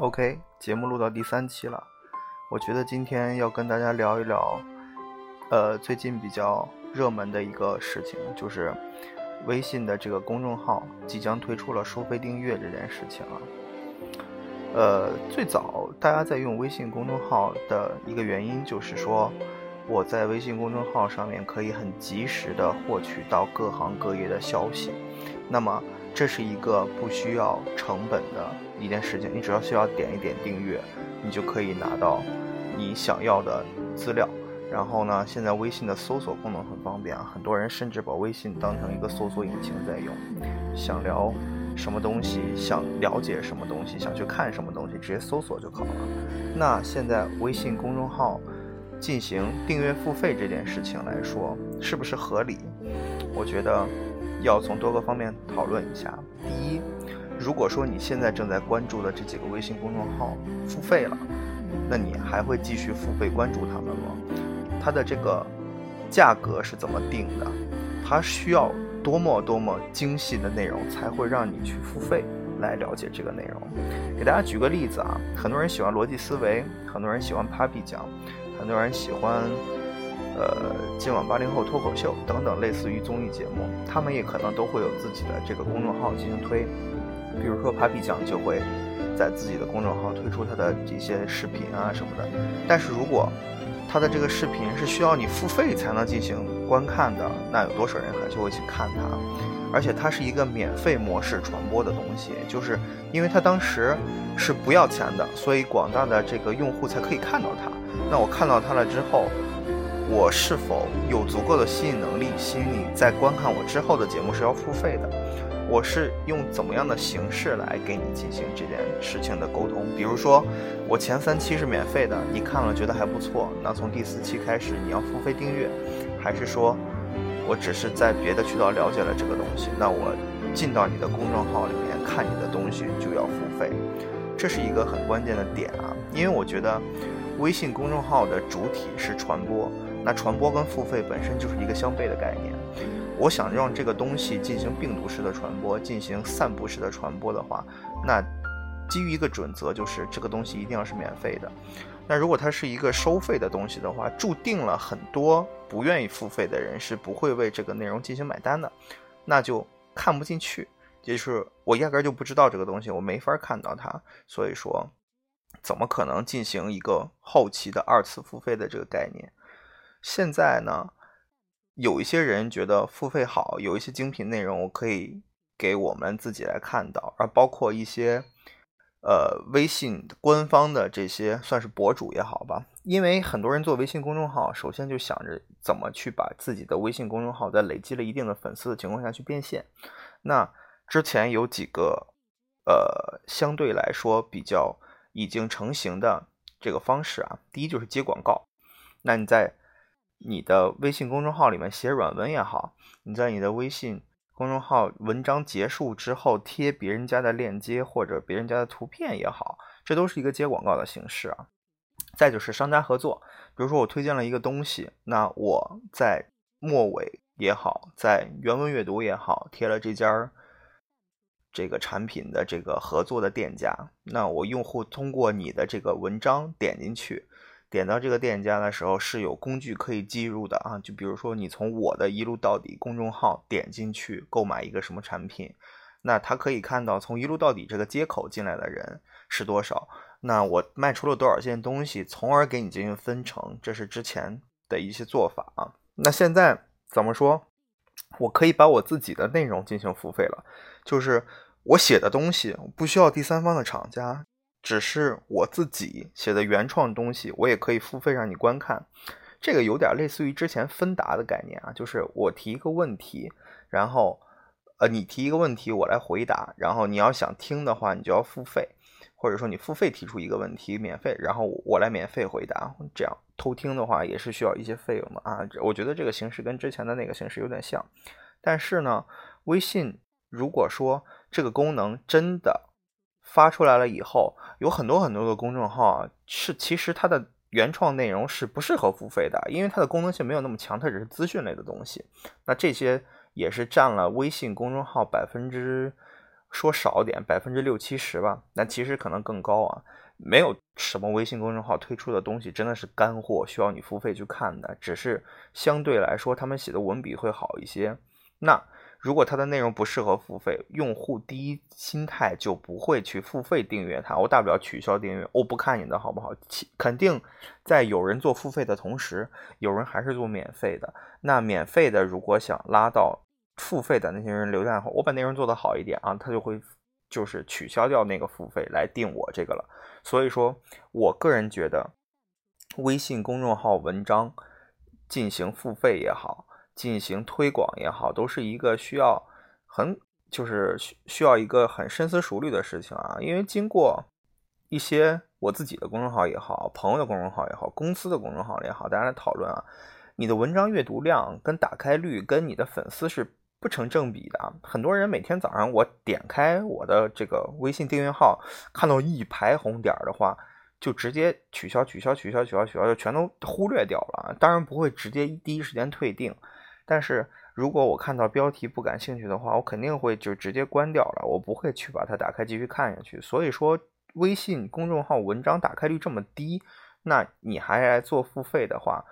OK，节目录到第三期了，我觉得今天要跟大家聊一聊，呃，最近比较热门的一个事情，就是微信的这个公众号即将推出了收费订阅这件事情啊。呃，最早大家在用微信公众号的一个原因，就是说我在微信公众号上面可以很及时的获取到各行各业的消息，那么。这是一个不需要成本的一件事情，你只要需要点一点订阅，你就可以拿到你想要的资料。然后呢，现在微信的搜索功能很方便啊，很多人甚至把微信当成一个搜索引擎在用。想聊什么东西，想了解什么东西，想去看什么东西，直接搜索就好了。那现在微信公众号进行订阅付费这件事情来说，是不是合理？我觉得。要从多个方面讨论一下。第一，如果说你现在正在关注的这几个微信公众号付费了，那你还会继续付费关注他们吗？它的这个价格是怎么定的？它需要多么多么精细的内容才会让你去付费来了解这个内容？给大家举个例子啊，很多人喜欢逻辑思维，很多人喜欢 Papi 讲，很多人喜欢。呃，今晚八零后脱口秀等等，类似于综艺节目，他们也可能都会有自己的这个公众号进行推。比如说，Papi 酱就会在自己的公众号推出他的一些视频啊什么的。但是如果他的这个视频是需要你付费才能进行观看的，那有多少人还就会去看它？而且它是一个免费模式传播的东西，就是因为它当时是不要钱的，所以广大的这个用户才可以看到它。那我看到它了之后。我是否有足够的吸引能力吸引你在观看我之后的节目是要付费的？我是用怎么样的形式来给你进行这件事情的沟通？比如说，我前三期是免费的，你看了觉得还不错，那从第四期开始你要付费订阅，还是说我只是在别的渠道了解了这个东西，那我进到你的公众号里面看你的东西就要付费？这是一个很关键的点啊，因为我觉得微信公众号的主体是传播。那传播跟付费本身就是一个相悖的概念。我想让这个东西进行病毒式的传播，进行散布式的传播的话，那基于一个准则，就是这个东西一定要是免费的。那如果它是一个收费的东西的话，注定了很多不愿意付费的人是不会为这个内容进行买单的，那就看不进去。也就是我压根就不知道这个东西，我没法看到它，所以说怎么可能进行一个后期的二次付费的这个概念？现在呢，有一些人觉得付费好，有一些精品内容我可以给我们自己来看到，而包括一些呃微信官方的这些算是博主也好吧，因为很多人做微信公众号，首先就想着怎么去把自己的微信公众号在累积了一定的粉丝的情况下去变现。那之前有几个呃相对来说比较已经成型的这个方式啊，第一就是接广告，那你在你的微信公众号里面写软文也好，你在你的微信公众号文章结束之后贴别人家的链接或者别人家的图片也好，这都是一个接广告的形式啊。再就是商家合作，比如说我推荐了一个东西，那我在末尾也好，在原文阅读也好，贴了这家儿这个产品的这个合作的店家，那我用户通过你的这个文章点进去。点到这个店家的时候是有工具可以记入的啊，就比如说你从我的一路到底公众号点进去购买一个什么产品，那他可以看到从一路到底这个接口进来的人是多少，那我卖出了多少件东西，从而给你进行分成，这是之前的一些做法啊。那现在怎么说？我可以把我自己的内容进行付费了，就是我写的东西不需要第三方的厂家。只是我自己写的原创东西，我也可以付费让你观看。这个有点类似于之前芬达的概念啊，就是我提一个问题，然后呃你提一个问题，我来回答，然后你要想听的话，你就要付费，或者说你付费提出一个问题免费，然后我来免费回答。这样偷听的话也是需要一些费用的啊。我觉得这个形式跟之前的那个形式有点像，但是呢，微信如果说这个功能真的。发出来了以后，有很多很多的公众号啊，是其实它的原创内容是不适合付费的，因为它的功能性没有那么强，它只是资讯类的东西。那这些也是占了微信公众号百分之说少点，百分之六七十吧。那其实可能更高啊。没有什么微信公众号推出的东西真的是干货，需要你付费去看的。只是相对来说，他们写的文笔会好一些。那如果它的内容不适合付费，用户第一心态就不会去付费订阅它。我大不了取消订阅，我不看你的好不好？肯定在有人做付费的同时，有人还是做免费的。那免费的如果想拉到付费的那些人流量后，我把内容做得好一点啊，他就会。就是取消掉那个付费来定我这个了，所以说我个人觉得，微信公众号文章进行付费也好，进行推广也好，都是一个需要很就是需需要一个很深思熟虑的事情啊。因为经过一些我自己的公众号也好，朋友的公众号也好，公司的公众号也好，大家来讨论啊，你的文章阅读量跟打开率跟你的粉丝是。不成正比的，很多人每天早上我点开我的这个微信订阅号，看到一排红点的话，就直接取消、取消、取消、取消、取消，就全都忽略掉了。当然不会直接第一时间退订，但是如果我看到标题不感兴趣的话，我肯定会就直接关掉了，我不会去把它打开继续看下去。所以说，微信公众号文章打开率这么低，那你还来做付费的话，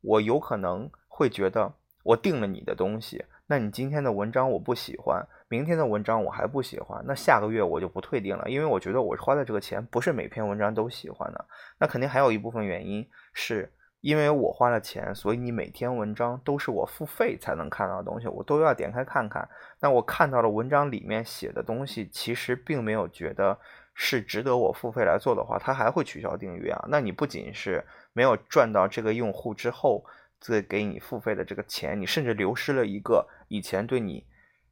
我有可能会觉得我订了你的东西。那你今天的文章我不喜欢，明天的文章我还不喜欢，那下个月我就不退订了，因为我觉得我花的这个钱不是每篇文章都喜欢的。那肯定还有一部分原因是因为我花了钱，所以你每天文章都是我付费才能看到的东西，我都要点开看看。那我看到了文章里面写的东西，其实并没有觉得是值得我付费来做的话，他还会取消订阅啊。那你不仅是没有赚到这个用户之后。再给你付费的这个钱，你甚至流失了一个以前对你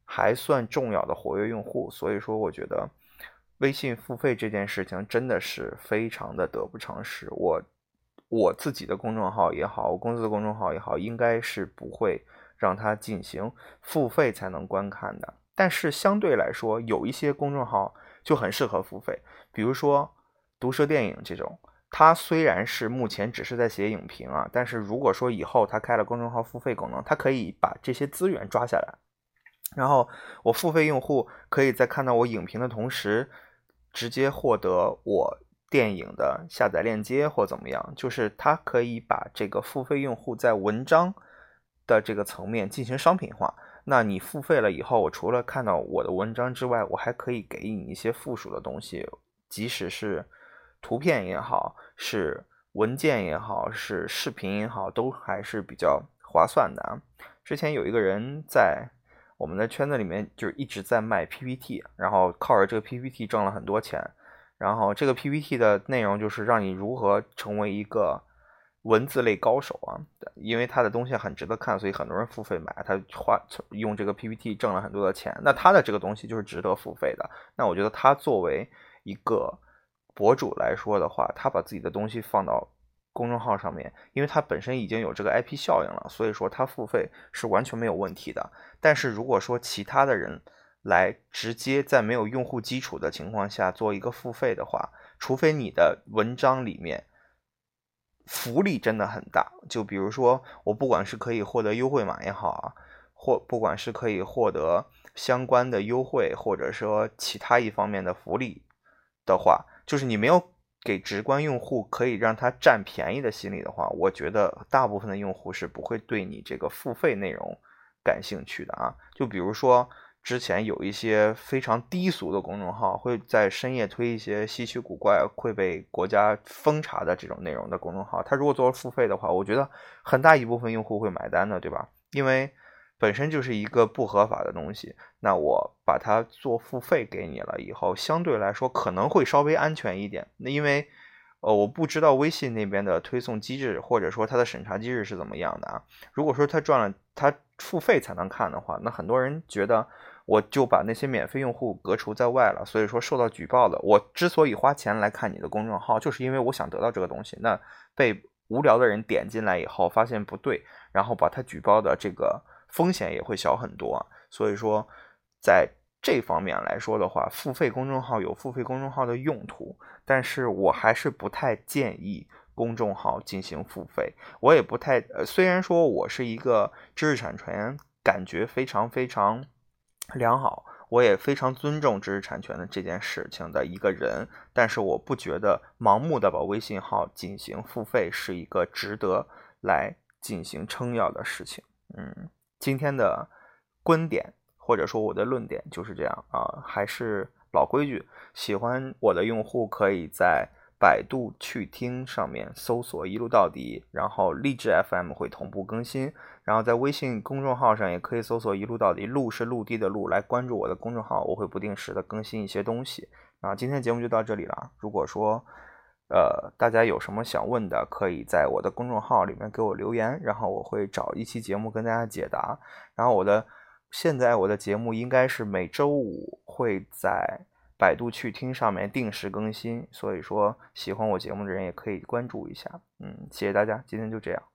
还算重要的活跃用户。所以说，我觉得微信付费这件事情真的是非常的得不偿失。我我自己的公众号也好，我公司的公众号也好，应该是不会让它进行付费才能观看的。但是相对来说，有一些公众号就很适合付费，比如说毒舌电影这种。它虽然是目前只是在写影评啊，但是如果说以后它开了公众号付费功能，它可以把这些资源抓下来，然后我付费用户可以在看到我影评的同时，直接获得我电影的下载链接或怎么样，就是他可以把这个付费用户在文章的这个层面进行商品化。那你付费了以后，我除了看到我的文章之外，我还可以给你一些附属的东西，即使是。图片也好，是文件也好，是视频也好，都还是比较划算的。之前有一个人在我们的圈子里面，就是一直在卖 PPT，然后靠着这个 PPT 挣了很多钱。然后这个 PPT 的内容就是让你如何成为一个文字类高手啊。因为他的东西很值得看，所以很多人付费买。他花用这个 PPT 挣了很多的钱，那他的这个东西就是值得付费的。那我觉得他作为一个。博主来说的话，他把自己的东西放到公众号上面，因为他本身已经有这个 IP 效应了，所以说他付费是完全没有问题的。但是如果说其他的人来直接在没有用户基础的情况下做一个付费的话，除非你的文章里面福利真的很大，就比如说我不管是可以获得优惠码也好啊，或不管是可以获得相关的优惠，或者说其他一方面的福利的话。就是你没有给直观用户可以让他占便宜的心理的话，我觉得大部分的用户是不会对你这个付费内容感兴趣的啊。就比如说之前有一些非常低俗的公众号，会在深夜推一些稀奇古怪、会被国家封查的这种内容的公众号，它如果做付费的话，我觉得很大一部分用户会买单的，对吧？因为。本身就是一个不合法的东西，那我把它做付费给你了以后，相对来说可能会稍微安全一点。那因为，呃，我不知道微信那边的推送机制或者说它的审查机制是怎么样的啊。如果说他赚了，他付费才能看的话，那很多人觉得我就把那些免费用户隔除在外了，所以说受到举报的。我之所以花钱来看你的公众号，就是因为我想得到这个东西。那被无聊的人点进来以后，发现不对，然后把他举报的这个。风险也会小很多，所以说，在这方面来说的话，付费公众号有付费公众号的用途，但是我还是不太建议公众号进行付费。我也不太，呃，虽然说我是一个知识产权感觉非常非常良好，我也非常尊重知识产权的这件事情的一个人，但是我不觉得盲目的把微信号进行付费是一个值得来进行撑腰的事情。嗯，今天的观点或者说我的论点就是这样啊，还是老规矩，喜欢我的用户可以在。百度趣听上面搜索“一路到底”，然后荔枝 FM 会同步更新，然后在微信公众号上也可以搜索“一路到底”，路是陆地的路，来关注我的公众号，我会不定时的更新一些东西。啊，今天节目就到这里了。如果说，呃，大家有什么想问的，可以在我的公众号里面给我留言，然后我会找一期节目跟大家解答。然后我的现在我的节目应该是每周五会在。百度趣听上面定时更新，所以说喜欢我节目的人也可以关注一下。嗯，谢谢大家，今天就这样。